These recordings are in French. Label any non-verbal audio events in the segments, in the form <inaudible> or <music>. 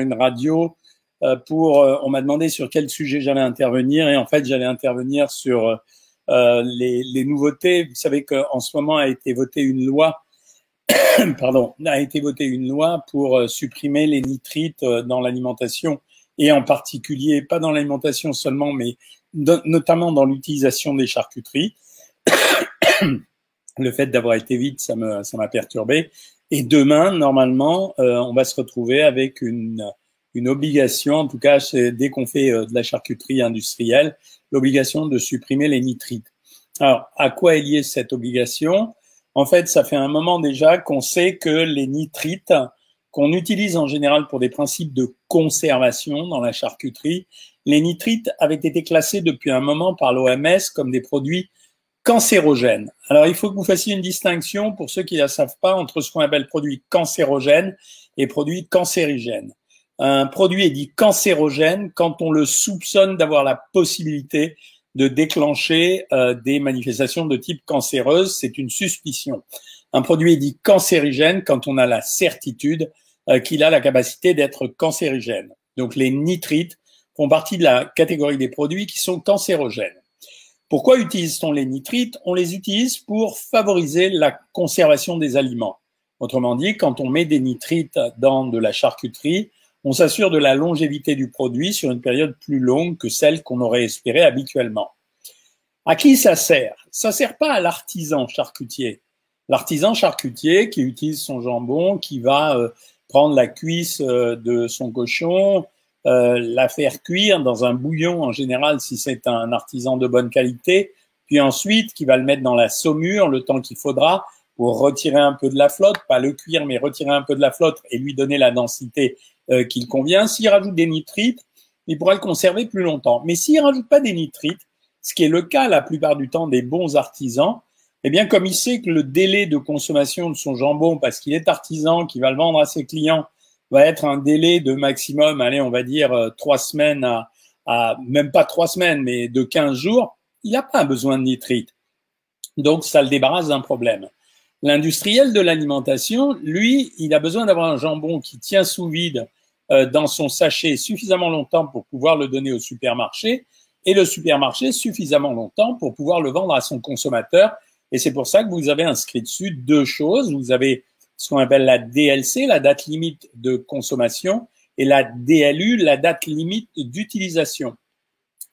une radio euh. Euh, on m'a demandé sur quel sujet j'allais intervenir et en fait j'allais intervenir sur euh, les, nouveautés. Vous savez qu'en ce moment a été votée une loi. <coughs> pardon, a été votée une loi pour supprimer les nitrites dans l'alimentation et en particulier pas dans l'alimentation seulement, mais notamment dans l'utilisation des charcuteries. <coughs> le fait d'avoir été vite, ça ça m'a perturbé. Et demain, normalement, euh, on va se retrouver avec une, une obligation, en tout cas dès qu'on fait euh, de la charcuterie industrielle, l'obligation de supprimer les nitrites. Alors, à quoi est liée cette obligation? En fait, ça fait un moment déjà qu'on sait que les nitrites qu'on utilise en général pour des principes de conservation dans la charcuterie, les nitrites avaient été classés depuis un moment par l'OMS comme des produits cancérogène. Alors, il faut que vous fassiez une distinction, pour ceux qui ne la savent pas, entre ce qu'on appelle produit cancérogène et produit cancérigène. Un produit est dit cancérogène quand on le soupçonne d'avoir la possibilité de déclencher euh, des manifestations de type cancéreuse. C'est une suspicion. Un produit est dit cancérigène quand on a la certitude euh, qu'il a la capacité d'être cancérigène. Donc les nitrites font partie de la catégorie des produits qui sont cancérogènes. Pourquoi utilise-t-on les nitrites? On les utilise pour favoriser la conservation des aliments. Autrement dit, quand on met des nitrites dans de la charcuterie, on s'assure de la longévité du produit sur une période plus longue que celle qu'on aurait espérée habituellement. À qui ça sert? Ça sert pas à l'artisan charcutier. L'artisan charcutier qui utilise son jambon, qui va euh, prendre la cuisse euh, de son cochon, euh, la faire cuire dans un bouillon en général si c'est un artisan de bonne qualité, puis ensuite qui va le mettre dans la saumure le temps qu'il faudra pour retirer un peu de la flotte, pas le cuire mais retirer un peu de la flotte et lui donner la densité euh, qu'il convient. S'il rajoute des nitrites, il pourra le conserver plus longtemps. Mais s'il rajoute pas des nitrites, ce qui est le cas la plupart du temps des bons artisans, eh bien, comme il sait que le délai de consommation de son jambon, parce qu'il est artisan, qui va le vendre à ses clients, va être un délai de maximum, allez, on va dire euh, trois semaines à, à, même pas trois semaines, mais de 15 jours, il n'a pas besoin de nitrite. Donc, ça le débarrasse d'un problème. L'industriel de l'alimentation, lui, il a besoin d'avoir un jambon qui tient sous vide euh, dans son sachet suffisamment longtemps pour pouvoir le donner au supermarché et le supermarché suffisamment longtemps pour pouvoir le vendre à son consommateur. Et c'est pour ça que vous avez inscrit dessus deux choses. Vous avez ce qu'on appelle la DLC, la date limite de consommation, et la DLU, la date limite d'utilisation.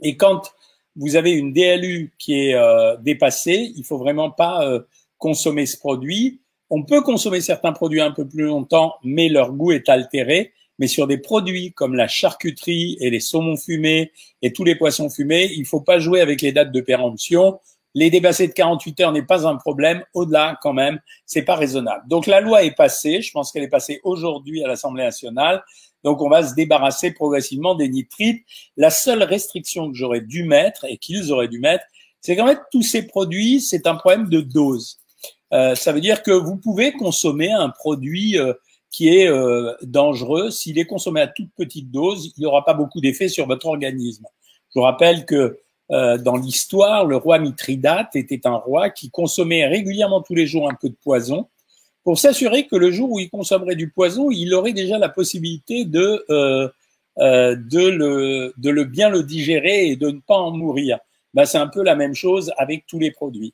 Et quand vous avez une DLU qui est euh, dépassée, il faut vraiment pas euh, consommer ce produit. On peut consommer certains produits un peu plus longtemps, mais leur goût est altéré. Mais sur des produits comme la charcuterie et les saumons fumés et tous les poissons fumés, il faut pas jouer avec les dates de péremption. Les dépasser de 48 heures n'est pas un problème. Au-delà, quand même, c'est pas raisonnable. Donc la loi est passée. Je pense qu'elle est passée aujourd'hui à l'Assemblée nationale. Donc on va se débarrasser progressivement des nitrites. La seule restriction que j'aurais dû mettre et qu'ils auraient dû mettre, c'est qu'en fait tous ces produits, c'est un problème de dose. Euh, ça veut dire que vous pouvez consommer un produit euh, qui est euh, dangereux. S'il est consommé à toute petite dose, il n'y aura pas beaucoup d'effet sur votre organisme. Je vous rappelle que euh, dans l'histoire, le roi Mithridate était un roi qui consommait régulièrement tous les jours un peu de poison pour s'assurer que le jour où il consommerait du poison, il aurait déjà la possibilité de, euh, euh, de, le, de le bien le digérer et de ne pas en mourir. Ben, c'est un peu la même chose avec tous les produits.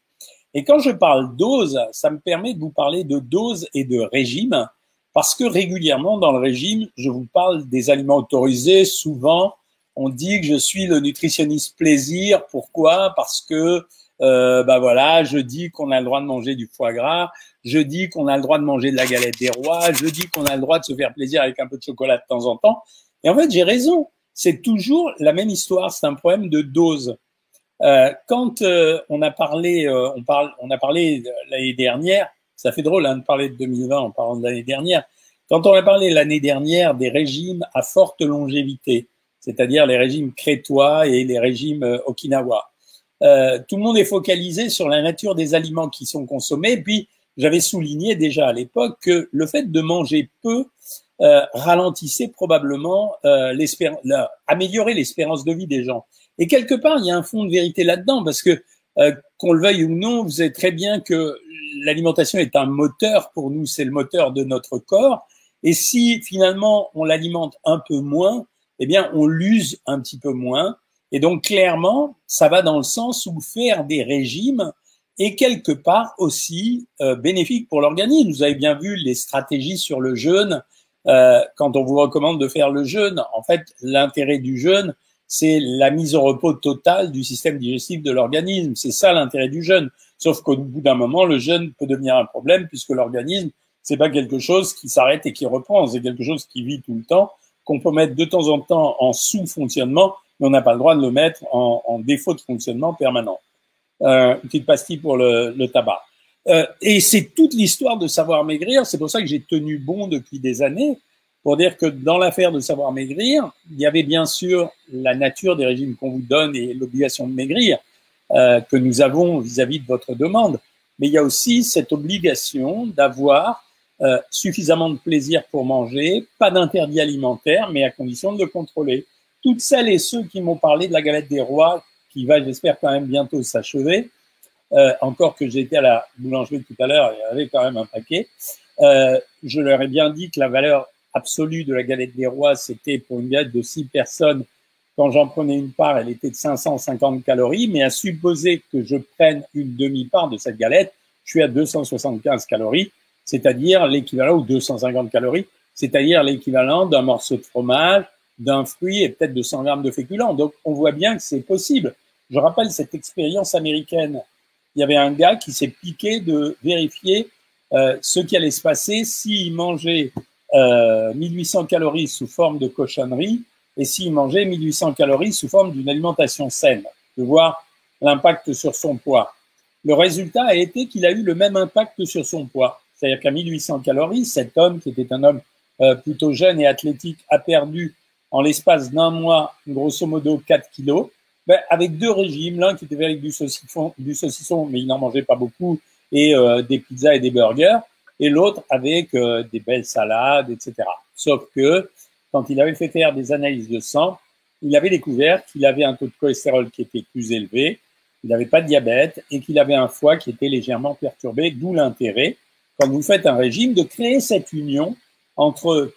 Et quand je parle dose, ça me permet de vous parler de dose et de régime, parce que régulièrement dans le régime, je vous parle des aliments autorisés, souvent on dit que je suis le nutritionniste plaisir. Pourquoi? Parce que euh, bah voilà, je dis qu'on a le droit de manger du foie gras, je dis qu'on a le droit de manger de la galette des rois, je dis qu'on a le droit de se faire plaisir avec un peu de chocolat de temps en temps. Et en fait, j'ai raison. C'est toujours la même histoire. C'est un problème de dose. Euh, quand euh, on a parlé, euh, on parle, on a parlé l'année dernière. Ça fait drôle hein, de parler de 2020 en parlant de l'année dernière. Quand on a parlé l'année dernière des régimes à forte longévité, c'est-à-dire les régimes crétois et les régimes euh, okinawa. Euh, tout le monde est focalisé sur la nature des aliments qui sont consommés. Puis, j'avais souligné déjà à l'époque que le fait de manger peu euh, ralentissait probablement euh, l'espérance, l'espérance de vie des gens. Et quelque part, il y a un fond de vérité là-dedans, parce que euh, qu'on le veuille ou non, vous savez très bien que l'alimentation est un moteur pour nous, c'est le moteur de notre corps. Et si finalement on l'alimente un peu moins, eh bien on l'use un petit peu moins. Et donc clairement, ça va dans le sens où faire des régimes est quelque part aussi euh, bénéfique pour l'organisme. Vous avez bien vu les stratégies sur le jeûne. Euh, quand on vous recommande de faire le jeûne, en fait, l'intérêt du jeûne, c'est la mise au repos totale du système digestif de l'organisme. C'est ça l'intérêt du jeûne. Sauf qu'au bout d'un moment, le jeûne peut devenir un problème puisque l'organisme, c'est pas quelque chose qui s'arrête et qui reprend. C'est quelque chose qui vit tout le temps, qu'on peut mettre de temps en temps en sous-fonctionnement, mais on n'a pas le droit de le mettre en, en défaut de fonctionnement permanent. Euh, une petite pastille pour le, le tabac. Euh, et c'est toute l'histoire de savoir maigrir. C'est pour ça que j'ai tenu bon depuis des années pour dire que dans l'affaire de savoir maigrir, il y avait bien sûr la nature des régimes qu'on vous donne et l'obligation de maigrir euh, que nous avons vis-à-vis de votre demande. Mais il y a aussi cette obligation d'avoir euh, suffisamment de plaisir pour manger, pas d'interdit alimentaire, mais à condition de le contrôler. Toutes celles et ceux qui m'ont parlé de la galette des rois, qui va, j'espère, quand même bientôt s'achever, euh, encore que j'étais à la boulangerie tout à l'heure, il y avait quand même un paquet, euh, je leur ai bien dit que la valeur absolue de la galette des rois, c'était pour une galette de six personnes, quand j'en prenais une part, elle était de 550 calories, mais à supposer que je prenne une demi-part de cette galette, je suis à 275 calories, c'est-à-dire l'équivalent, ou 250 calories, c'est-à-dire l'équivalent d'un morceau de fromage, d'un fruit et peut-être de 100 grammes de féculents. Donc, on voit bien que c'est possible. Je rappelle cette expérience américaine. Il y avait un gars qui s'est piqué de vérifier euh, ce qui allait se passer s'il mangeait euh, 1800 calories sous forme de cochonnerie et s'il mangeait 1800 calories sous forme d'une alimentation saine, de voir l'impact sur son poids. Le résultat a été qu'il a eu le même impact sur son poids. C'est-à-dire qu'à 1800 calories, cet homme, qui était un homme euh, plutôt jeune et athlétique, a perdu en l'espace d'un mois, grosso modo, 4 kilos. Ben, avec deux régimes, l'un qui était avec du saucisson, du saucisson, mais il n'en mangeait pas beaucoup, et euh, des pizzas et des burgers, et l'autre avec euh, des belles salades, etc. Sauf que quand il avait fait faire des analyses de sang, il avait découvert qu'il avait un taux de cholestérol qui était plus élevé, il n'avait pas de diabète et qu'il avait un foie qui était légèrement perturbé, d'où l'intérêt, quand vous faites un régime, de créer cette union entre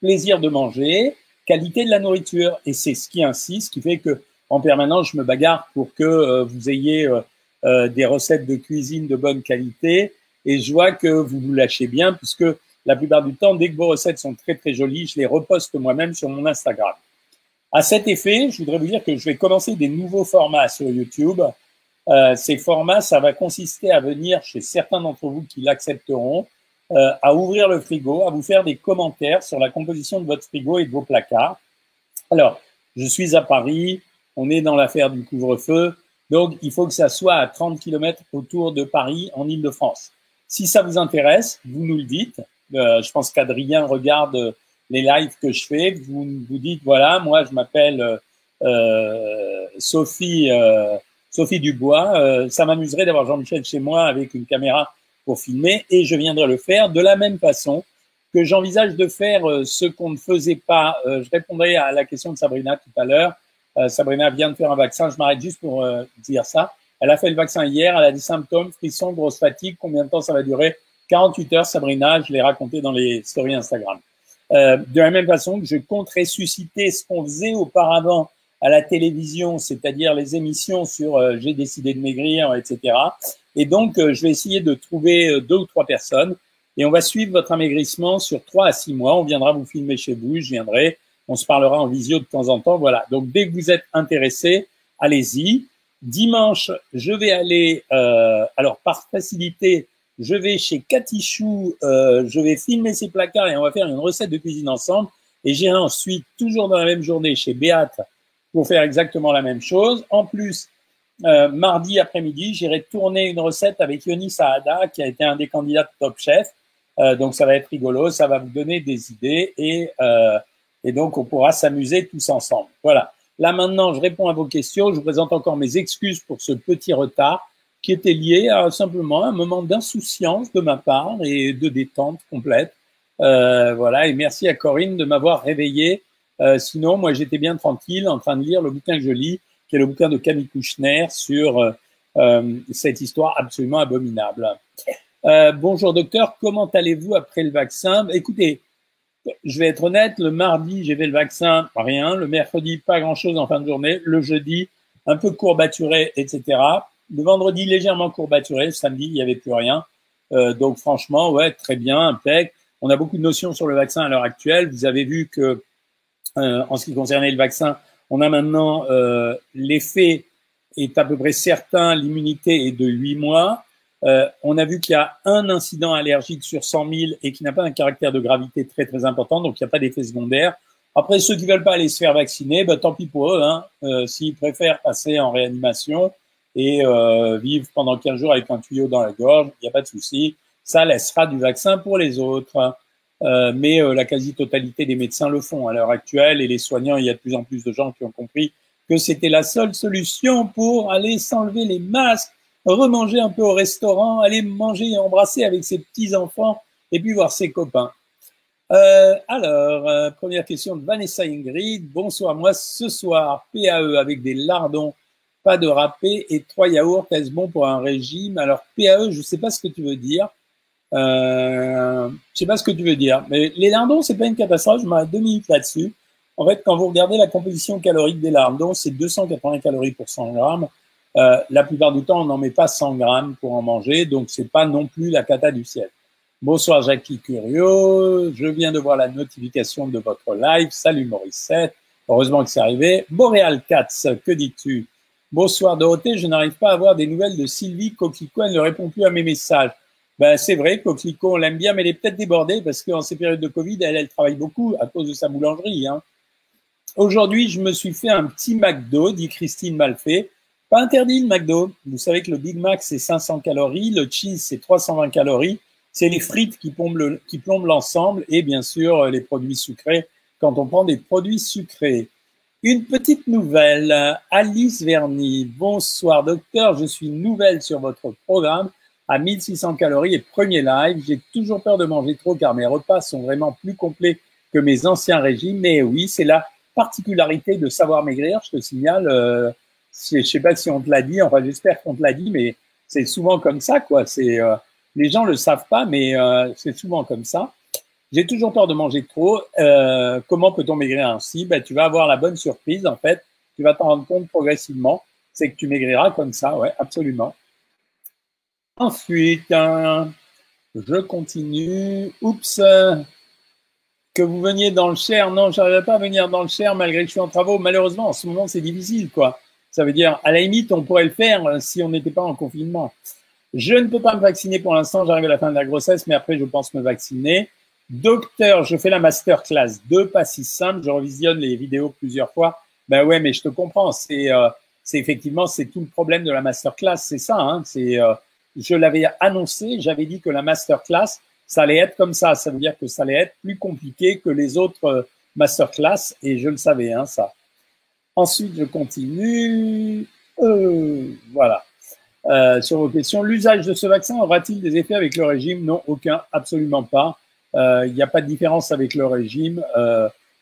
plaisir de manger, qualité de la nourriture. Et c'est ce qui insiste, ce qui fait que en permanence, je me bagarre pour que euh, vous ayez euh, euh, des recettes de cuisine de bonne qualité. Et je vois que vous vous lâchez bien, puisque la plupart du temps, dès que vos recettes sont très très jolies, je les reposte moi-même sur mon Instagram. À cet effet, je voudrais vous dire que je vais commencer des nouveaux formats sur YouTube. Euh, ces formats, ça va consister à venir chez certains d'entre vous qui l'accepteront, euh, à ouvrir le frigo, à vous faire des commentaires sur la composition de votre frigo et de vos placards. Alors, je suis à Paris, on est dans l'affaire du couvre-feu. Donc, il faut que ça soit à 30 km autour de Paris, en Ile-de-France. Si ça vous intéresse, vous nous le dites. Euh, je pense qu'Adrien regarde les lives que je fais. Vous vous dites, voilà, moi, je m'appelle euh, Sophie, euh, Sophie Dubois. Euh, ça m'amuserait d'avoir Jean-Michel chez moi avec une caméra pour filmer et je viendrai le faire de la même façon que j'envisage de faire euh, ce qu'on ne faisait pas. je répondrai à la question de Sabrina tout à l'heure euh, Sabrina vient de faire un vaccin. Je m'arrête juste pour euh, dire ça. Elle a fait le vaccin hier. Elle a des symptômes, frissons, grosse fatigue. Combien de temps ça va durer? 48 heures, Sabrina. Je l'ai raconté dans les stories Instagram. Euh, de la même façon que je compte ressusciter ce qu'on faisait auparavant à la télévision, c'est-à-dire les émissions sur j'ai décidé de maigrir, etc. Et donc, je vais essayer de trouver deux ou trois personnes et on va suivre votre amaigrissement sur trois à six mois. On viendra vous filmer chez vous, je viendrai, on se parlera en visio de temps en temps. Voilà. Donc dès que vous êtes intéressé, allez-y. Dimanche, je vais aller, euh, alors par facilité, je vais chez Catichou, euh, je vais filmer ses placards et on va faire une recette de cuisine ensemble. Et j'irai ensuite, toujours dans la même journée, chez Béate pour faire exactement la même chose. En plus, euh, mardi après-midi, j'irai tourner une recette avec Yoni Saada, qui a été un des candidats de Top Chef. Euh, donc ça va être rigolo, ça va vous donner des idées et euh, et donc, on pourra s'amuser tous ensemble. Voilà. Là, maintenant, je réponds à vos questions. Je vous présente encore mes excuses pour ce petit retard qui était lié à simplement un moment d'insouciance de ma part et de détente complète. Euh, voilà. Et merci à Corinne de m'avoir réveillé. Euh, sinon, moi, j'étais bien tranquille en train de lire le bouquin que je lis, qui est le bouquin de Camille Kouchner sur euh, euh cette histoire absolument abominable. Euh, bonjour docteur, comment allez-vous après le vaccin? Écoutez, je vais être honnête, le mardi, j'ai fait le vaccin, rien. Le mercredi, pas grand-chose en fin de journée. Le jeudi, un peu courbaturé, etc. Le vendredi, légèrement courbaturé. Le samedi, il n'y avait plus rien. Euh, donc franchement, ouais, très bien, impec. On a beaucoup de notions sur le vaccin à l'heure actuelle. Vous avez vu que, euh, en ce qui concernait le vaccin, on a maintenant euh, l'effet est à peu près certain, l'immunité est de 8 mois. Euh, on a vu qu'il y a un incident allergique sur 100 000 et qui n'a pas un caractère de gravité très très important, donc il n'y a pas d'effet secondaire. Après, ceux qui veulent pas aller se faire vacciner, bah, tant pis pour eux. Hein. Euh, S'ils préfèrent passer en réanimation et euh, vivre pendant 15 jours avec un tuyau dans la gorge, il n'y a pas de souci. Ça laissera du vaccin pour les autres. Euh, mais euh, la quasi-totalité des médecins le font à l'heure actuelle et les soignants, il y a de plus en plus de gens qui ont compris que c'était la seule solution pour aller s'enlever les masques remanger un peu au restaurant, aller manger et embrasser avec ses petits-enfants et puis voir ses copains. Euh, alors, euh, première question de Vanessa Ingrid. Bonsoir, moi ce soir, PAE avec des lardons, pas de râpé et trois yaourts, est-ce bon pour un régime? Alors, PAE, je ne sais pas ce que tu veux dire. Euh, je sais pas ce que tu veux dire. Mais les lardons, c'est pas une catastrophe, je m'arrête deux minutes là-dessus. En fait, quand vous regardez la composition calorique des lardons, c'est 280 calories pour 100 grammes. Euh, la plupart du temps, on n'en met pas 100 grammes pour en manger, donc c'est pas non plus la cata du ciel. Bonsoir Jackie Curio, je viens de voir la notification de votre live. Salut Maurice heureusement que c'est arrivé. Boréal Katz, que dis-tu? Bonsoir Dorothée, je n'arrive pas à avoir des nouvelles de Sylvie Coquelicot, elle ne répond plus à mes messages. Ben, c'est vrai, Coquelicot, on l'aime bien, mais elle est peut-être débordée parce qu'en ces périodes de Covid, elle, elle travaille beaucoup à cause de sa boulangerie. Hein. Aujourd'hui, je me suis fait un petit McDo, dit Christine Malfait. Pas interdit le McDo. Vous savez que le Big Mac, c'est 500 calories, le cheese, c'est 320 calories. C'est les frites qui plombent l'ensemble et bien sûr les produits sucrés quand on prend des produits sucrés. Une petite nouvelle, Alice Verny. Bonsoir docteur, je suis nouvelle sur votre programme à 1600 calories et premier live. J'ai toujours peur de manger trop car mes repas sont vraiment plus complets que mes anciens régimes. Mais oui, c'est la particularité de savoir maigrir, je te signale. Euh, je sais pas si on te l'a dit, enfin j'espère qu'on te l'a dit, mais c'est souvent comme ça, quoi. C'est euh, les gens le savent pas, mais euh, c'est souvent comme ça. J'ai toujours peur de manger trop. Euh, comment peut-on maigrir ainsi? Ben, tu vas avoir la bonne surprise, en fait. Tu vas t'en rendre compte progressivement. C'est que tu maigriras comme ça, ouais, absolument. Ensuite, je continue. Oups, que vous veniez dans le Cher. Non, j'arriverai pas à venir dans le Cher malgré que je suis en travaux. Malheureusement, en ce moment, c'est difficile, quoi. Ça veut dire, à la limite, on pourrait le faire euh, si on n'était pas en confinement. Je ne peux pas me vacciner pour l'instant, j'arrive à la fin de la grossesse, mais après, je pense me vacciner. Docteur, je fais la masterclass 2, pas si simple, je revisionne les vidéos plusieurs fois. Ben ouais, mais je te comprends, c'est euh, effectivement, c'est tout le problème de la masterclass, c'est ça. Hein, c'est, euh, je l'avais annoncé, j'avais dit que la masterclass, ça allait être comme ça, ça veut dire que ça allait être plus compliqué que les autres masterclass, et je le savais, hein, ça. Ensuite, je continue. Euh, voilà. Euh, sur vos questions, l'usage de ce vaccin aura-t-il des effets avec le régime? Non, aucun, absolument pas. Euh, il n'y a pas de différence avec le régime.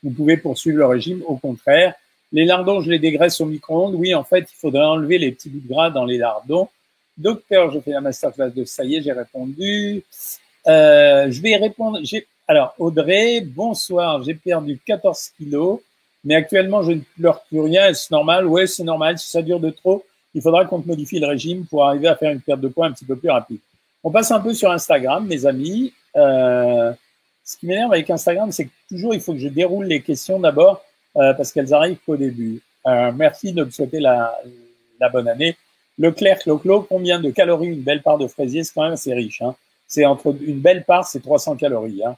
vous pouvez poursuivre le régime, au contraire. Les lardons, je les dégraisse au micro-ondes. Oui, en fait, il faudrait enlever les petits bouts de gras dans les lardons. Docteur, je fais la masterclass de ça y est, j'ai répondu. je vais répondre. Alors, Audrey, bonsoir, j'ai perdu 14 kilos mais actuellement, je ne pleure plus rien. Est-ce normal? Oui, c'est normal. Si ça dure de trop, il faudra qu'on modifie le régime pour arriver à faire une perte de poids un petit peu plus rapide. On passe un peu sur Instagram, mes amis. Euh, ce qui m'énerve avec Instagram, c'est que toujours, il faut que je déroule les questions d'abord euh, parce qu'elles arrivent qu'au début. Euh, merci de me souhaiter la, la bonne année. Leclerc, Clo-Clo, combien de calories une belle part de fraisier C'est quand même assez riche. Hein. C'est entre une belle part, c'est 300 calories. Hein.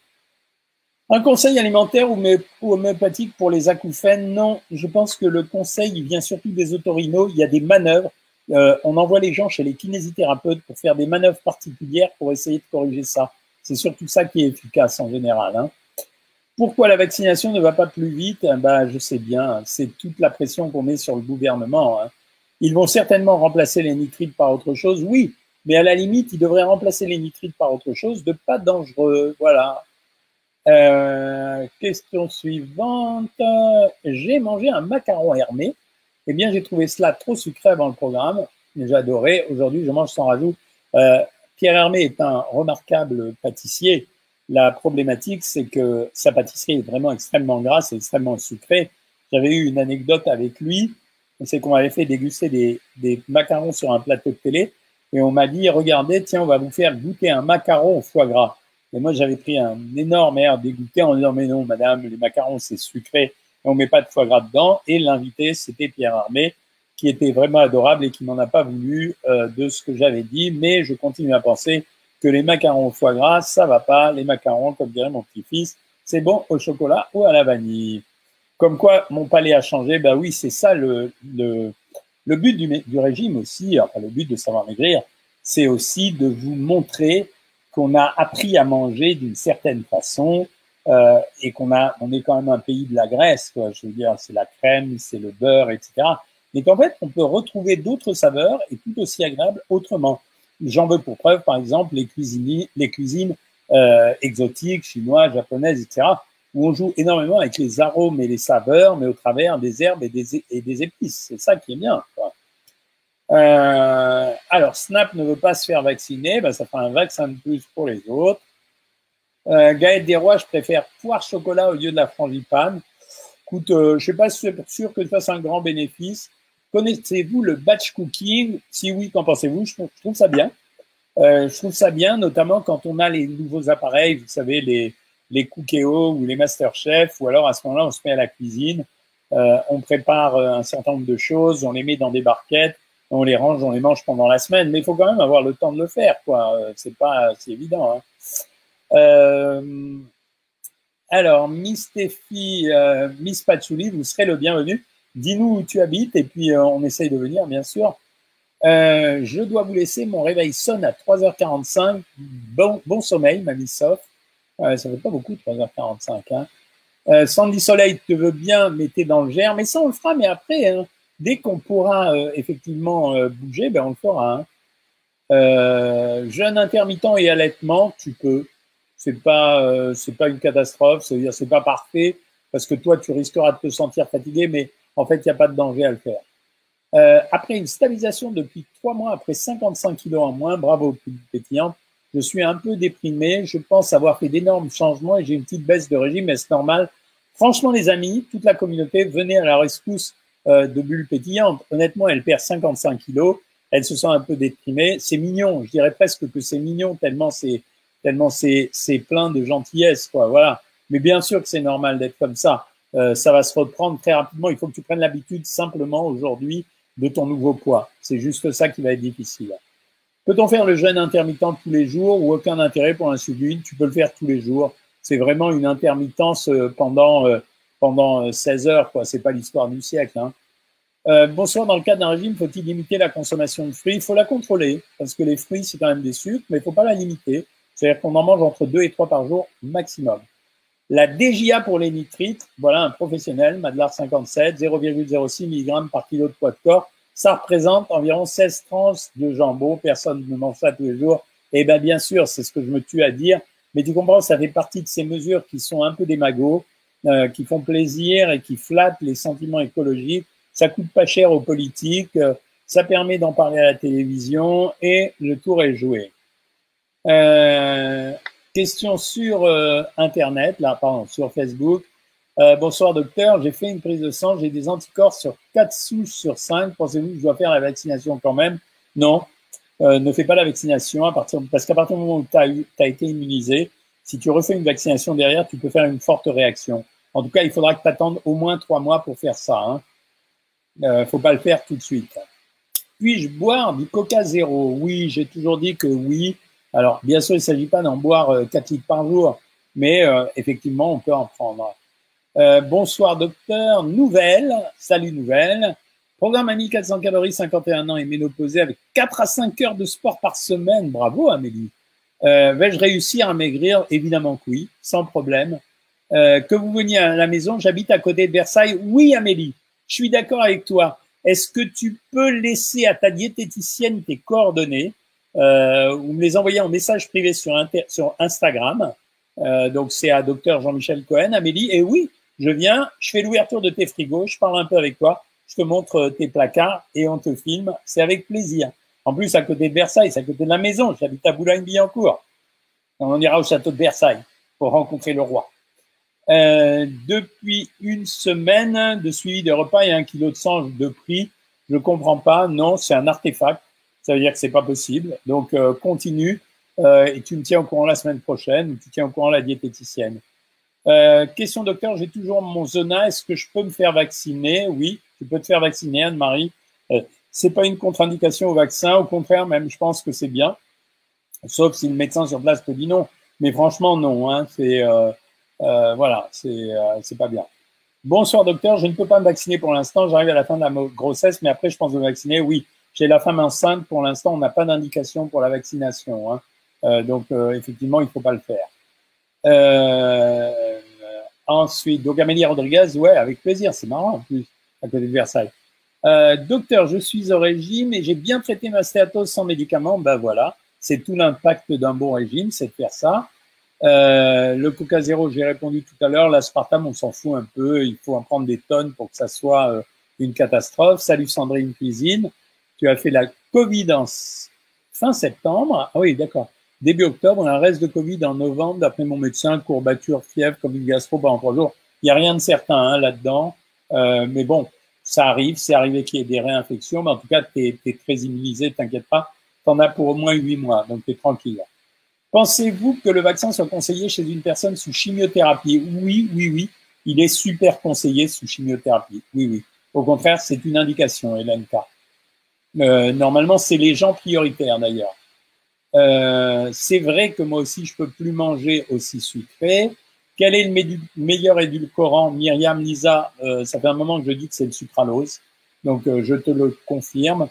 Un conseil alimentaire ou homéopathique pour les acouphènes? Non, je pense que le conseil il vient surtout des otorinos. Il y a des manœuvres. Euh, on envoie les gens chez les kinésithérapeutes pour faire des manœuvres particulières pour essayer de corriger ça. C'est surtout ça qui est efficace en général. Hein. Pourquoi la vaccination ne va pas plus vite? Bah, Je sais bien, c'est toute la pression qu'on met sur le gouvernement. Ils vont certainement remplacer les nitrites par autre chose, oui, mais à la limite, ils devraient remplacer les nitrites par autre chose de pas dangereux. Voilà. Euh, question suivante. J'ai mangé un macaron Hermé. Eh bien, j'ai trouvé cela trop sucré avant le programme. J'ai adoré. Aujourd'hui, je mange sans rajout. Euh, Pierre Hermé est un remarquable pâtissier. La problématique, c'est que sa pâtisserie est vraiment extrêmement grasse et extrêmement sucrée. J'avais eu une anecdote avec lui, c'est qu'on avait fait déguster des, des macarons sur un plateau de télé et on m'a dit, regardez, tiens, on va vous faire goûter un macaron au foie gras. Et moi, j'avais pris un énorme air dégoûté en disant, mais non, madame, les macarons, c'est sucré et on met pas de foie gras dedans. Et l'invité, c'était Pierre Armé, qui était vraiment adorable et qui n'en a pas voulu euh, de ce que j'avais dit. Mais je continue à penser que les macarons au foie gras, ça va pas. Les macarons, comme dirait mon petit-fils, c'est bon au chocolat ou à la vanille. Comme quoi, mon palais a changé. Ben oui, c'est ça le, le, le but du, du, régime aussi, enfin le but de savoir maigrir, c'est aussi de vous montrer qu'on a appris à manger d'une certaine façon euh, et qu'on a, on est quand même un pays de la graisse, quoi. Je veux dire, c'est la crème, c'est le beurre, etc. Mais qu'en fait, on peut retrouver d'autres saveurs et tout aussi agréables autrement. J'en veux pour preuve, par exemple, les cuisines, les cuisines euh, exotiques, chinoises, japonaises, etc., où on joue énormément avec les arômes et les saveurs, mais au travers des herbes et des, épices. C'est ça qui est bien. Euh, alors, Snap ne veut pas se faire vacciner, ben, ça fera un vaccin de plus pour les autres. Euh, Gaël Desrois, je préfère poire chocolat au lieu de la frangipane. Écoute, euh, je ne suis pas sûr, sûr que ça fasse un grand bénéfice. Connaissez-vous le batch cooking? Si oui, qu'en pensez-vous? Je, je trouve, ça bien. Euh, je trouve ça bien, notamment quand on a les nouveaux appareils, vous savez, les, les Cookéo ou les Masterchef, ou alors à ce moment-là, on se met à la cuisine, euh, on prépare euh, un certain nombre de choses, on les met dans des barquettes, on les range, on les mange pendant la semaine, mais il faut quand même avoir le temps de le faire, quoi. Euh, c'est pas, évident. Hein. Alors, Miss euh, Miss Patchouli, vous serez le bienvenu. Dis-nous où tu habites et puis on essaye de venir, bien sûr. Je dois vous laisser. Mon réveil sonne à 3h45. Bon, bon sommeil, mamie Sof. Euh, ça fait pas beaucoup, 3h45. Hein. Euh, Sandy Soleil te veut bien, t'es dans le germe. Mais ça, on le fera, mais après, hein, dès qu'on pourra euh, effectivement euh, bouger, ben, on le fera. Hein. jeûne intermittent et allaitement, tu peux. C'est pas, pas une catastrophe. C'est-à-dire, c'est pas parfait parce que toi, tu risqueras de te sentir fatigué, mais en fait, il n'y a pas de danger à le faire. Euh, après une stabilisation depuis trois mois, après 55 kilos en moins, bravo pétillante, je suis un peu déprimé. Je pense avoir fait d'énormes changements et j'ai une petite baisse de régime, c'est normal. Franchement, les amis, toute la communauté, venez à la rescousse euh, de Bulle Pétillante. Honnêtement, elle perd 55 kilos. Elle se sent un peu déprimée. C'est mignon. Je dirais presque que c'est mignon tellement c'est tellement c'est c'est plein de gentillesse, quoi. Voilà. Mais bien sûr que c'est normal d'être comme ça. Euh, ça va se reprendre très rapidement. Il faut que tu prennes l'habitude simplement aujourd'hui de ton nouveau poids. C'est juste ça qui va être difficile. Peut-on faire le jeûne intermittent tous les jours ou aucun intérêt pour l'insuline Tu peux le faire tous les jours. C'est vraiment une intermittence euh, pendant euh, pendant 16 heures, quoi. C'est pas l'histoire du siècle. Hein. Euh, bonsoir. Dans le cadre d'un régime, faut-il limiter la consommation de fruits? Il faut la contrôler parce que les fruits c'est quand même des sucres, mais il faut pas la limiter. C'est-à-dire qu'on en mange entre 2 et 3 par jour maximum. La DJA pour les nitrites, voilà un professionnel, Madlar 57, 0,06 mg par kilo de poids de corps. Ça représente environ 16 tranches de jambon. Personne ne mange ça tous les jours. Eh bien, bien sûr, c'est ce que je me tue à dire. Mais tu comprends, ça fait partie de ces mesures qui sont un peu des magots, euh, qui font plaisir et qui flattent les sentiments écologiques. Ça coûte pas cher aux politiques. Euh, ça permet d'en parler à la télévision et le tour est joué. Euh, Question sur euh, Internet, là, pardon, sur Facebook. Euh, bonsoir docteur, j'ai fait une prise de sang, j'ai des anticorps sur 4 souches sur 5. Pensez-vous que je dois faire la vaccination quand même? Non, euh, ne fais pas la vaccination à partir, parce qu'à partir du moment où tu as, été immunisé, si tu refais une vaccination derrière, tu peux faire une forte réaction. En tout cas, il faudra que tu attendes au moins 3 mois pour faire ça. Hein. Euh, faut pas le faire tout de suite. Puis-je boire du Coca Zéro Oui, j'ai toujours dit que oui. Alors, bien sûr, il ne s'agit pas d'en boire 4 euh, litres par jour, mais effectivement, on peut en prendre. Euh, bonsoir docteur, nouvelle, salut nouvelle. Programme Amélie 400 calories, 51 ans et ménopausée avec 4 à 5 heures de sport par semaine. Bravo Amélie. Euh, Vais-je réussir à maigrir? Évidemment que oui, sans problème. Euh, que vous veniez à la maison, j'habite à côté de Versailles. Oui Amélie, je suis d'accord avec toi. Est-ce que tu peux laisser à ta diététicienne tes coordonnées euh, vous me les envoyez en message privé sur, sur Instagram? Donc c'est à docteur Jean-Michel Cohen, Amélie. Et oui, je viens, je fais l'ouverture de tes frigos, je parle un peu avec toi, je te montre euh, tes placards et on te filme. C'est avec plaisir. En plus, à côté de Versailles, c'est à côté de la maison. J'habite à Boulogne-Billancourt. On ira au château de Versailles. pour rencontrer le roi. Euh, depuis une semaine de suivi des repas et un kilo de sang de prix, je comprends pas. Non, c'est un artefact. Ça veut dire que c'est pas possible. Donc euh, continue et tu me tiens au courant la semaine prochaine ou tu tiens au courant la diététicienne. Euh, question docteur, j'ai toujours mon zona. Est-ce que je peux me faire vacciner? Oui, tu peux te faire vacciner, Anne-Marie. Euh, c'est pas une contre-indication au vaccin. Au contraire, même, je pense que c'est bien. Sauf si le médecin sur place te dit non. Mais franchement, non. Hein, c'est euh, euh voilà, c'est euh, c'est pas bien. Bonsoir docteur, je ne peux pas me vacciner pour l'instant. J'arrive à la fin de la grossesse, mais après je pense me vacciner. Oui, j'ai la femme enceinte. Pour l'instant, on n'a pas d'indication pour la vaccination. Hein. Euh, donc effectivement, il faut pas le faire. Euh, ensuite, donc Amélie Rodriguez, ouais, avec plaisir, c'est marrant en plus, à côté de Versailles. Euh, docteur, je suis au régime et j'ai bien traité ma stéatose sans médicaments. Ben voilà, c'est tout l'impact d'un bon régime, c'est de faire ça. Euh, le Coca Zéro, j'ai répondu tout à l'heure. L'aspartame, on s'en fout un peu. Il faut en prendre des tonnes pour que ça soit euh, une catastrophe. Salut Sandrine Cuisine. Tu as fait la Covid en fin septembre. Ah oui, d'accord début octobre, un reste de Covid en novembre, d'après mon médecin, courbature, fièvre, Covid gastro pendant trois jours. Il n'y a rien de certain hein, là-dedans, euh, mais bon, ça arrive, c'est arrivé qu'il y ait des réinfections, mais en tout cas, tu es, très immunisé, t'inquiète pas, tu en as pour au moins huit mois, donc tu es tranquille. Pensez-vous que le vaccin soit conseillé chez une personne sous chimiothérapie? Oui, oui, oui, il est super conseillé sous chimiothérapie, oui, oui. Au contraire, c'est une indication, Hélène Euh, normalement, c'est les gens prioritaires d'ailleurs. Euh, c'est vrai que moi aussi, je peux plus manger aussi sucré. Quel est le meilleur édulcorant? Myriam, Lisa, euh, ça fait un moment que je dis que c'est le sucralose. Donc, euh, je te le confirme.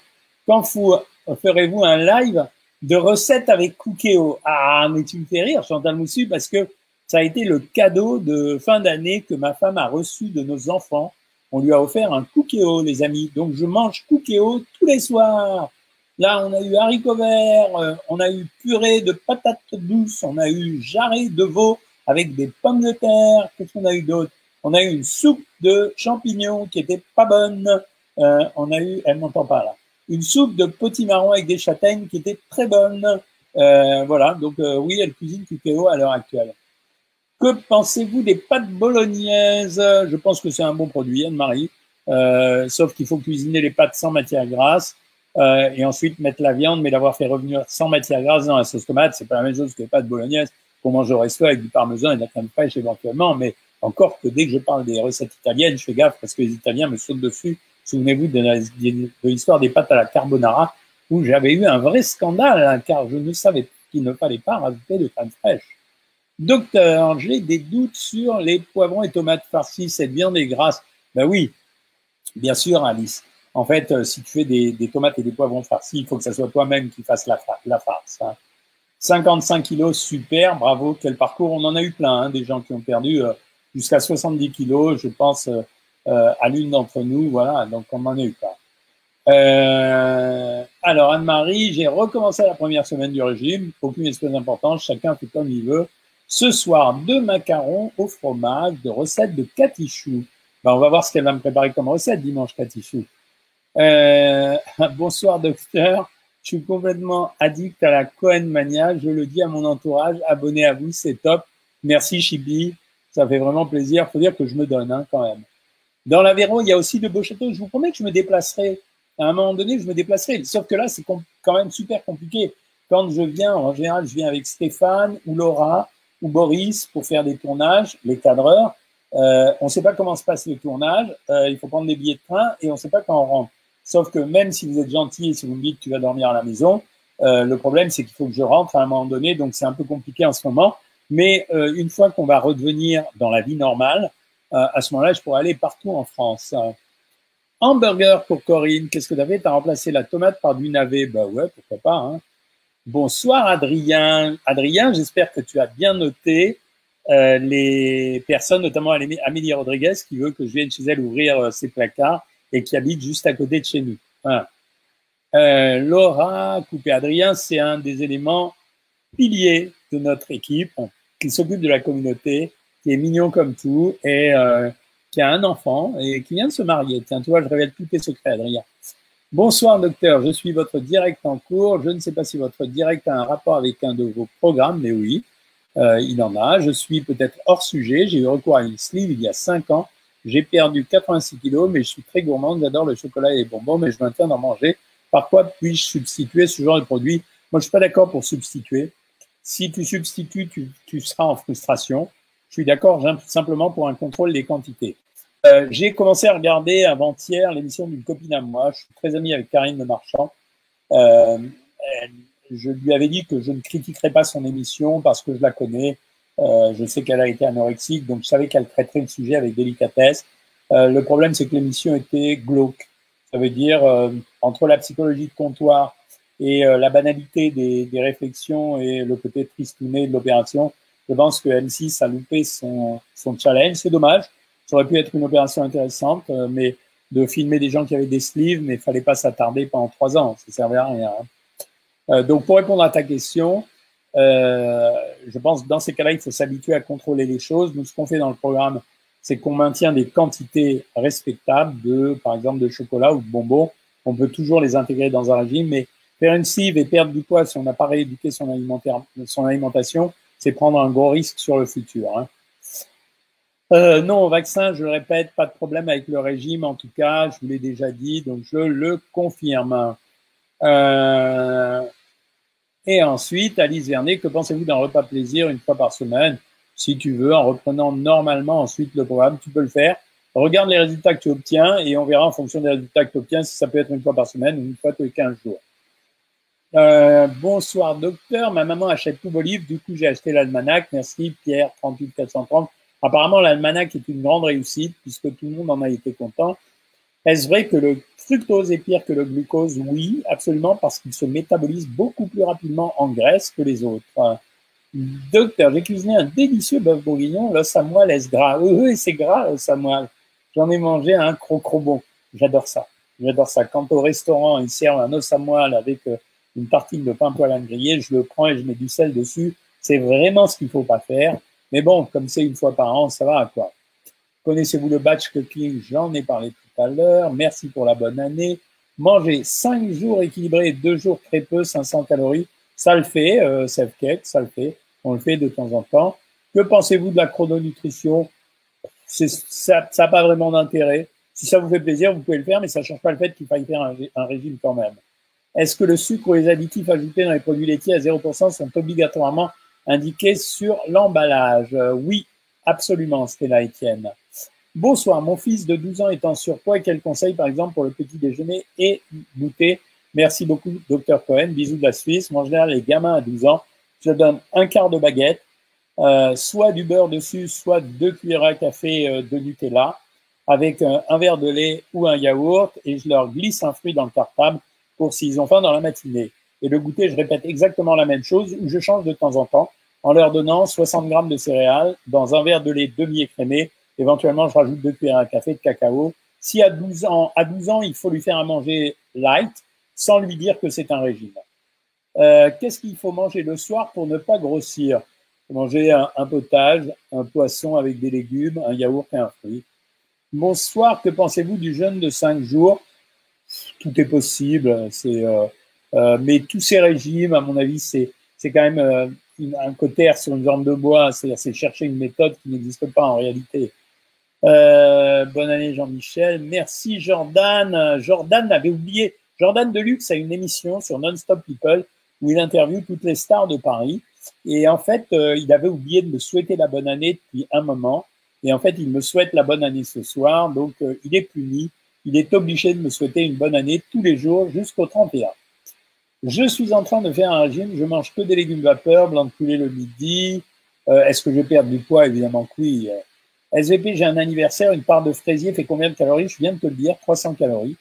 Quand vous ferez-vous un live de recettes avec Cookéo Ah, mais tu me fais rire, Chantal Moussu, parce que ça a été le cadeau de fin d'année que ma femme a reçu de nos enfants. On lui a offert un Cookéo, les amis. Donc, je mange Cookéo tous les soirs. Là, on a eu haricots verts, euh, on a eu purée de patates douces, on a eu jarret de veau avec des pommes de terre. Qu'est-ce qu'on a eu d'autre? On a eu une soupe de champignons qui était pas bonne. Euh, on a eu, elle m'entend pas là, une soupe de potimarron avec des châtaignes qui était très bonne. Euh, voilà, donc oui, elle cuisine Cookéo à l'heure actuelle. Que pensez-vous des pâtes bolognaises? Je pense que c'est un bon produit, Anne-Marie. sauf qu'il faut cuisiner les pâtes sans matière grasse euh, et ensuite mettre la viande, mais l'avoir fait revenir sans matière grasse dans la sauce tomate, c'est pas la même chose que les pâtes bolognaises qu'on mange au resto avec du parmesan et de la crème fraîche éventuellement. Mais encore que dès que je parle des recettes italiennes, je fais gaffe parce que les Italiens me sautent dessus. Souvenez-vous de l'histoire des pâtes à la carbonara où j'avais eu un vrai scandale hein, car je ne savais qu'il ne fallait pas rajouter de crème fraîche. Docteur, j'ai des doutes sur les poivrons et tomates farcis. Cette viande est grasse. Ben oui, bien sûr, Alice. En fait, euh, si tu fais des, tomates et des poivrons farcis, il faut que ce soit toi-même qui fasse la, farce. 55 hein. kilos, super, bravo, quel parcours. On en a eu plein, hein, des gens qui ont perdu euh, jusqu'à 70 kilos, je pense euh, à l'une d'entre nous, voilà, donc on en a eu plein. alors, Anne-Marie, j'ai recommencé la première semaine du régime, aucune espèce d'importance, chacun fait comme il veut. Ce soir, deux macarons au fromage de recette de catichou. Ben, on va voir ce qu'elle va me préparer comme recette dimanche catichou. Euh, <laughs> bonsoir docteur, je suis complètement addict à la Cohen Mania, je le dis à mon entourage, abonnez à vous, c'est top. Merci Chibi, ça fait vraiment plaisir. Faut dire que je me donne hein, quand même. Dans l'Aveyron, il y a aussi de beaux châteaux. Je vous promets que je me déplacerai. À un moment donné, je me déplacerai. Sauf que là, c'est quand même super compliqué. Quand je viens, en général, je viens avec Stéphane ou Laura ou Boris pour faire des tournages, les cadreurs. Euh, on ne sait pas comment se passe le tournage. Euh, il faut prendre des billets de train et on ne sait pas quand on rentre. Sauf que même si vous êtes gentil et si vous me dites que tu vas dormir à la maison, euh, le problème c'est qu'il faut que je rentre à un moment donné, donc c'est un peu compliqué en ce moment. Mais euh, une fois qu'on va redevenir dans la vie normale, euh, à ce moment-là, je pourrai aller partout en France. hamburger pour Corinne, qu'est-ce que tu avais Tu as remplacé la tomate par du navet Bah ouais, pourquoi pas. Hein. Bonsoir Adrien. Adrien, j'espère que tu as bien noté les personnes, notamment Amélie Rodriguez, qui veut que je vienne chez elle ouvrir ses placards et qui habite juste à côté de chez nous. Euh, Laura Coupé-Adrien, c'est un des éléments piliers de notre équipe qui s'occupe de la communauté, qui est mignon comme tout et euh, qui a un enfant et qui vient de se marier. Tiens, tu je révèle tous tes secrets, Adrien. Bonsoir, docteur. Je suis votre direct en cours. Je ne sais pas si votre direct a un rapport avec un de vos programmes, mais oui. Euh, il en a. Je suis peut-être hors sujet. J'ai eu recours à une sleeve il y a 5 ans. J'ai perdu 86 kilos, mais je suis très gourmande. J'adore le chocolat et les bonbons, mais je maintiens d'en manger. Par quoi puis-je substituer ce genre de produit? Moi, je suis pas d'accord pour substituer. Si tu substitues, tu, seras en frustration. Je suis d'accord simplement pour un contrôle des quantités. Euh, j'ai commencé à regarder avant-hier l'émission d'une copine à moi. Je suis très ami avec Karine Le Marchand. Euh, je lui avais dit que je ne critiquerais pas son émission parce que je la connais. Euh, je sais qu'elle a été anorexique, donc je savais qu'elle traiterait le sujet avec délicatesse. Euh, le problème, c'est que l'émission était glauque. Ça veut dire, euh, entre la psychologie de comptoir et la banalité des, réflexions et le côté tristouné de l'opération, je pense que M6 a loupé son, challenge. C'est dommage. Ça aurait pu être une opération intéressante, mais de filmer des gens qui avaient des sleeves, mais il fallait pas s'attarder pendant trois ans. Ça servait à rien. Hein. Donc, pour répondre à ta question, euh, je pense que dans ces cas-là, il faut s'habituer à contrôler les choses. Nous, ce qu'on fait dans le programme, c'est qu'on maintient des quantités respectables de, par exemple, de chocolat ou de bonbons. On peut toujours les intégrer dans un régime, mais faire une cive et perdre du poids si on n'a pas rééduqué son, alimentaire, son alimentation, c'est prendre un gros risque sur le futur. Hein. Euh, non, au vaccin, je le répète, pas de problème avec le régime, en tout cas, je vous l'ai déjà dit, donc je le confirme. Euh, et ensuite, Alice Vernet, que pensez-vous d'un repas plaisir une fois par semaine? Si tu veux, en reprenant normalement ensuite le programme, tu peux le faire. Regarde les résultats que tu obtiens et on verra en fonction des résultats que tu obtiens si ça peut être une fois par semaine ou une fois tous les 15 jours. Euh, bonsoir docteur, ma maman achète tous vos livres, du coup j'ai acheté l'almanach. Merci Pierre 38430. Apparemment l'almanach est une grande réussite puisque tout le monde en a été content. Est-ce vrai que le fructose est pire que le glucose? Oui, absolument, parce qu'il se métabolise beaucoup plus rapidement en graisse que les autres. Docteur, j'ai cuisiné un délicieux bœuf bourguignon, le samoil est gras? Oui, c'est gras, le samoil. J'en ai mangé un crocrobon. J'adore ça. J'adore ça. Quand au restaurant, ils servent un os à avec euh, une partie de pain poêle à griller, je le prends et je mets du sel dessus. C'est vraiment ce qu'il faut pas faire. Mais bon, comme c'est une fois par an, ça va, quoi. Connaissez-vous le batch cooking? J'en ai parlé tout Merci pour la bonne année. Manger 5 jours équilibrés et 2 jours très peu, 500 calories, ça le fait, euh, cake, ça le fait. On le fait de temps en temps. Que pensez-vous de la chrononutrition? Ça n'a pas vraiment d'intérêt. Si ça vous fait plaisir, vous pouvez le faire, mais ça ne change pas le fait qu'il faille faire un, un régime quand même. Est-ce que le sucre ou les additifs ajoutés dans les produits laitiers à 0% sont obligatoirement indiqués sur l'emballage? Euh, Oui, absolument, Stella Etienne. Bonsoir, mon fils de 12 ans est en surpoids. Quel conseil, par exemple, pour le petit déjeuner et goûter? Merci beaucoup, docteur Cohen. Bisous de la Suisse. Moi, en général, les gamins à 12 ans, je donne un quart de baguette, euh, soit du beurre dessus, soit deux cuillères à café euh, de Nutella, avec un, verre de lait ou un yaourt, et je leur glisse un fruit dans le cartable pour s'ils ont faim dans la matinée. Et le goûter, je répète exactement la même chose, où je change de temps en temps, en leur donnant 60 grammes de céréales dans un verre de lait demi-écrémé Éventuellement, je rajoute deux cuillères à café de cacao. Si à 12 ans, à 12 ans, il faut lui faire à manger light, sans lui dire que c'est un régime. Euh, Qu'est-ce qu'il faut manger le soir pour ne pas grossir? Manger un, potage, un poisson avec des légumes, un yaourt et un fruit. Bonsoir, que pensez-vous du jeûne de 5 jours? Tout est possible, euh, euh, mais tous ces régimes, à mon avis, c'est, quand même un côté sur une jambe de bois, c'est-à-dire c'est chercher une méthode qui n'existe pas en réalité. Euh, bonne année Jean-Michel. Merci Jordan. Jordan avait oublié. Jordan Deluxe a une émission sur Non-Stop People où il interviewe toutes les stars de Paris. Et en fait, euh, il avait oublié de me souhaiter la bonne année depuis un moment. Et en fait, il me souhaite la bonne année ce soir. Donc, euh, il est puni. Il est obligé de me souhaiter une bonne année tous les jours jusqu'au 31. Je suis en train de faire un régime. Je mange que des légumes vapeur, blanc de poulet le midi. Est-ce que je perds du poids? Évidemment que oui. SVP, j'ai un anniversaire, une part de fraisier fait combien de calories? Je viens de te le dire, 300 calories.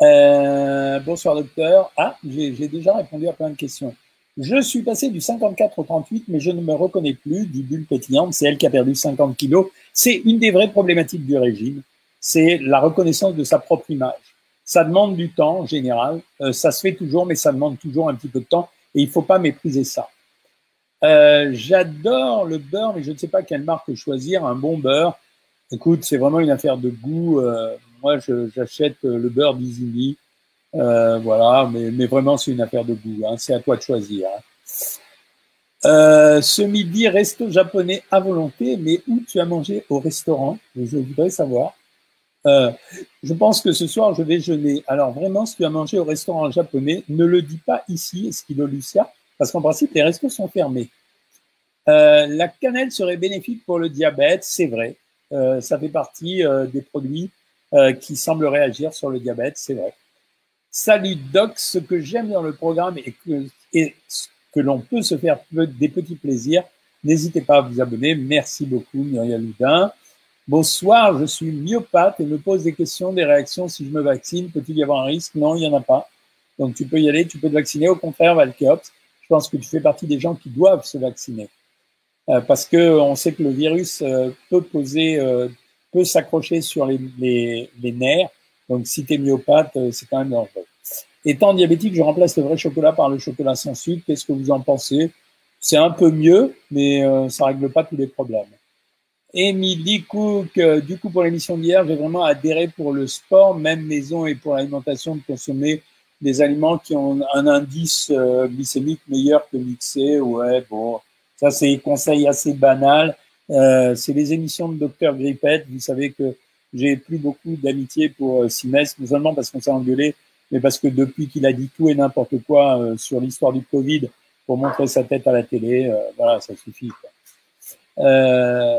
Euh, bonsoir docteur. Ah, j'ai déjà répondu à plein de questions. Je suis passé du 54 au 38, mais je ne me reconnais plus, dit Bulle Pétillante. C'est elle qui a perdu 50 kilos. C'est une des vraies problématiques du régime. C'est la reconnaissance de sa propre image. Ça demande du temps en général. Euh, ça se fait toujours, mais ça demande toujours un petit peu de temps. Et il ne faut pas mépriser ça. Euh, j'adore le beurre, mais je ne sais pas quelle marque choisir. Un bon beurre, écoute, c'est vraiment une affaire de goût. Euh, moi, j'achète le beurre d'Isigny. Euh, voilà, mais, vraiment, c'est une affaire de goût. Hein. C'est à toi de choisir. Hein. Euh, ce midi, resto japonais à volonté, mais où tu as mangé au restaurant? Je voudrais savoir. Euh, je pense que ce soir, je vais jeûner. Alors vraiment, si tu as mangé au restaurant japonais, ne le dis pas ici, Esquilo Lucia, parce qu'en principe, les restos sont fermés. Euh, la cannelle serait bénéfique pour le diabète, c'est vrai. Euh, ça fait partie euh, des produits qui semblent réagir sur le diabète, c'est vrai. Salut Doc, ce que j'aime dans le programme et que, que l'on peut se faire des petits plaisirs. N'hésitez pas à vous abonner. Merci beaucoup, Muriel Houdin. Bonsoir, je suis myopathe et me pose des questions, des réactions si je me vaccine. Peut-il y avoir un risque? Non, il n'y en a pas. Donc tu peux y aller, tu peux te vacciner. Au contraire, Valkeops, je pense que tu fais partie des gens qui doivent se vacciner. Euh, parce que on sait que le virus euh, peut poser, euh, peut s'accrocher sur les, nerfs. Donc si tu es myopathe, c'est quand même dangereux. Étant diabétique, je remplace le vrai chocolat par le chocolat sans sucre. Qu'est-ce que vous en pensez? C'est un peu mieux, mais ça règle pas tous les problèmes. Emily Cook, du coup pour l'émission d'hier, j'ai vraiment adhéré pour le sport, même maison et pour l'alimentation, de consommer des aliments qui ont un indice euh, glycémique meilleur que mixé. Ouais, bon, ça c'est des conseils assez banals. c'est les émissions de Dr Grippet. Vous savez que j'ai plus beaucoup d'amitié pour Simès, non seulement parce qu'on s'est engueulé, mais parce que depuis qu'il a dit tout et n'importe quoi euh, sur l'histoire du Covid pour montrer sa tête à la télé, euh, voilà, ça suffit. Euh,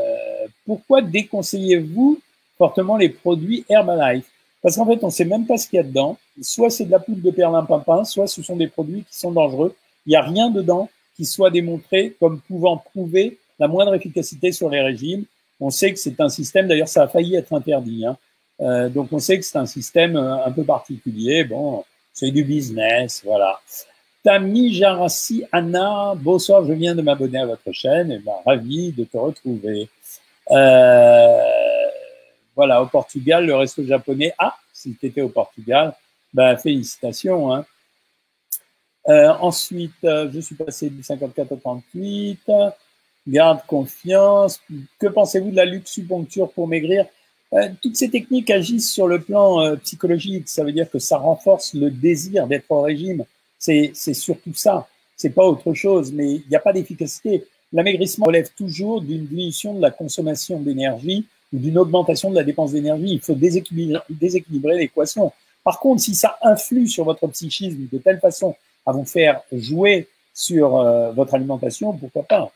pourquoi déconseillez-vous fortement les produits Herbalife? Parce qu'en fait, on ne sait même pas ce qu'il y a dedans. Soit c'est de la poudre de perlimpinpin, soit ce sont des produits qui sont dangereux. Il n'y a rien dedans qui soit démontré comme pouvant prouver la moindre efficacité sur les régimes. On sait que c'est un système, d'ailleurs ça a failli être interdit, hein, euh, donc on sait que c'est un système euh, un peu particulier. Bon, c'est du business, voilà. Tami Jarassi Anna, bonsoir, je viens de m'abonner à votre chaîne et ben, ravi de te retrouver. Euh, voilà, au Portugal, le resto japonais. Ah, si tu étais au Portugal, ben, félicitations. Hein. Euh, ensuite, euh, je suis passé du 54 au 38. Garde confiance. Que pensez-vous de la luxupuncture pour maigrir? Euh, toutes ces techniques agissent sur le plan euh, psychologique. Ça veut dire que ça renforce le désir d'être au régime. C'est surtout ça. C'est pas autre chose, mais il n'y a pas d'efficacité. L'amaigrissement relève toujours d'une diminution de la consommation d'énergie ou d'une augmentation de la dépense d'énergie. Il faut déséquilibrer, déséquilibrer l'équation. Par contre, si ça influe sur votre psychisme de telle façon à vous faire jouer sur euh, votre alimentation, pourquoi pas?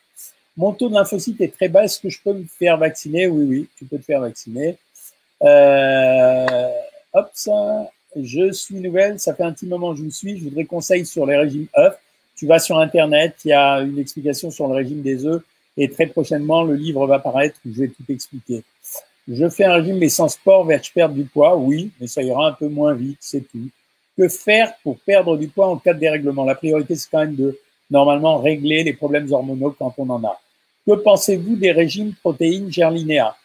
Mon taux de lymphocyte est très bas. Est-ce que je peux me faire vacciner? Oui, oui, tu peux te faire vacciner. Euh, hop, ça, je suis nouvelle, ça fait un petit moment que je vous suis. Je voudrais conseil sur les régimes œufs. Tu vas sur Internet, il y a une explication sur le régime des œufs et très prochainement, le livre va paraître où je vais tout expliquer. Je fais un régime mais sans sport, vers je perdre du poids, oui, mais ça ira un peu moins vite, c'est tout. Que faire pour perdre du poids en cas de dérèglement? La priorité, c'est quand même de normalement régler les problèmes hormonaux quand on en a. Que pensez-vous des régimes protéines gerlinéa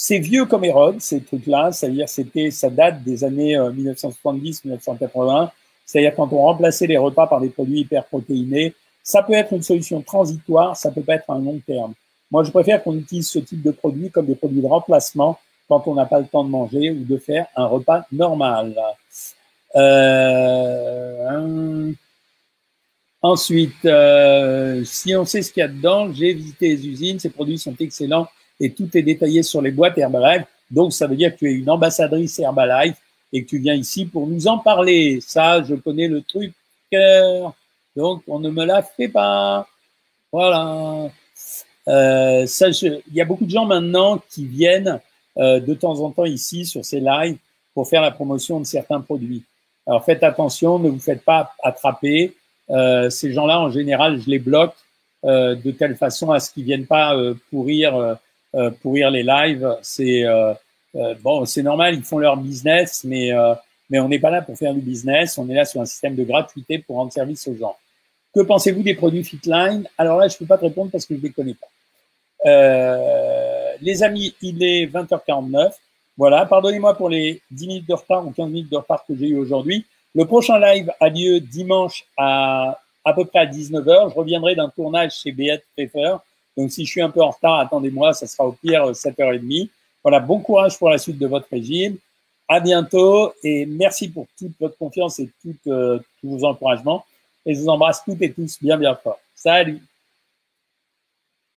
c'est vieux comme Hérode, ces trucs-là, c'est-à-dire c'était, ça date des années 1970-1980, euh, c'est-à-dire quand on remplaçait les repas par des produits hyperprotéinés, ça peut être une solution transitoire, ça peut pas être un long terme. Moi, je préfère qu'on utilise ce type de produits comme des produits de remplacement quand on n'a pas le temps de manger ou de faire un repas normal. Euh, ensuite, euh, si on sait ce qu'il y a dedans, j'ai visité les usines, ces produits sont excellents et tout est détaillé sur les boîtes Herbalife. Donc, ça veut dire que tu es une ambassadrice Herbalife et que tu viens ici pour nous en parler. Ça, je connais le truc. Donc, on ne me la fait pas. Voilà. Euh, il y a beaucoup de gens maintenant qui viennent euh, de temps en temps ici sur ces lives pour faire la promotion de certains produits. Alors faites attention, ne vous faites pas attraper. Euh, ces gens-là, en général, je les bloque euh, de telle façon à ce qu'ils viennent pas euh, pourrir euh, pourrir les lives. C'est bon, c'est normal, ils font leur business, mais mais on n'est pas là pour faire du business. On est là sur un système de gratuité pour rendre service aux gens. Que pensez-vous des produits Fitline? Alors là, je peux pas te répondre parce que je les connais pas. Euh, les amis, il est 20h49. Voilà, pardonnez-moi pour les 10 minutes de retard ou 15 minutes de retard que j'ai eu aujourd'hui. Le prochain live a lieu dimanche à à peu près à 19h. Je reviendrai d'un tournage chez Beat Prefer donc, si je suis un peu en retard, attendez-moi, ça sera au pire 7h30. Voilà, bon courage pour la suite de votre régime. À bientôt et merci pour toute votre confiance et tout, euh, tous vos encouragements. Et je vous embrasse toutes et tous bien, bien fort. Salut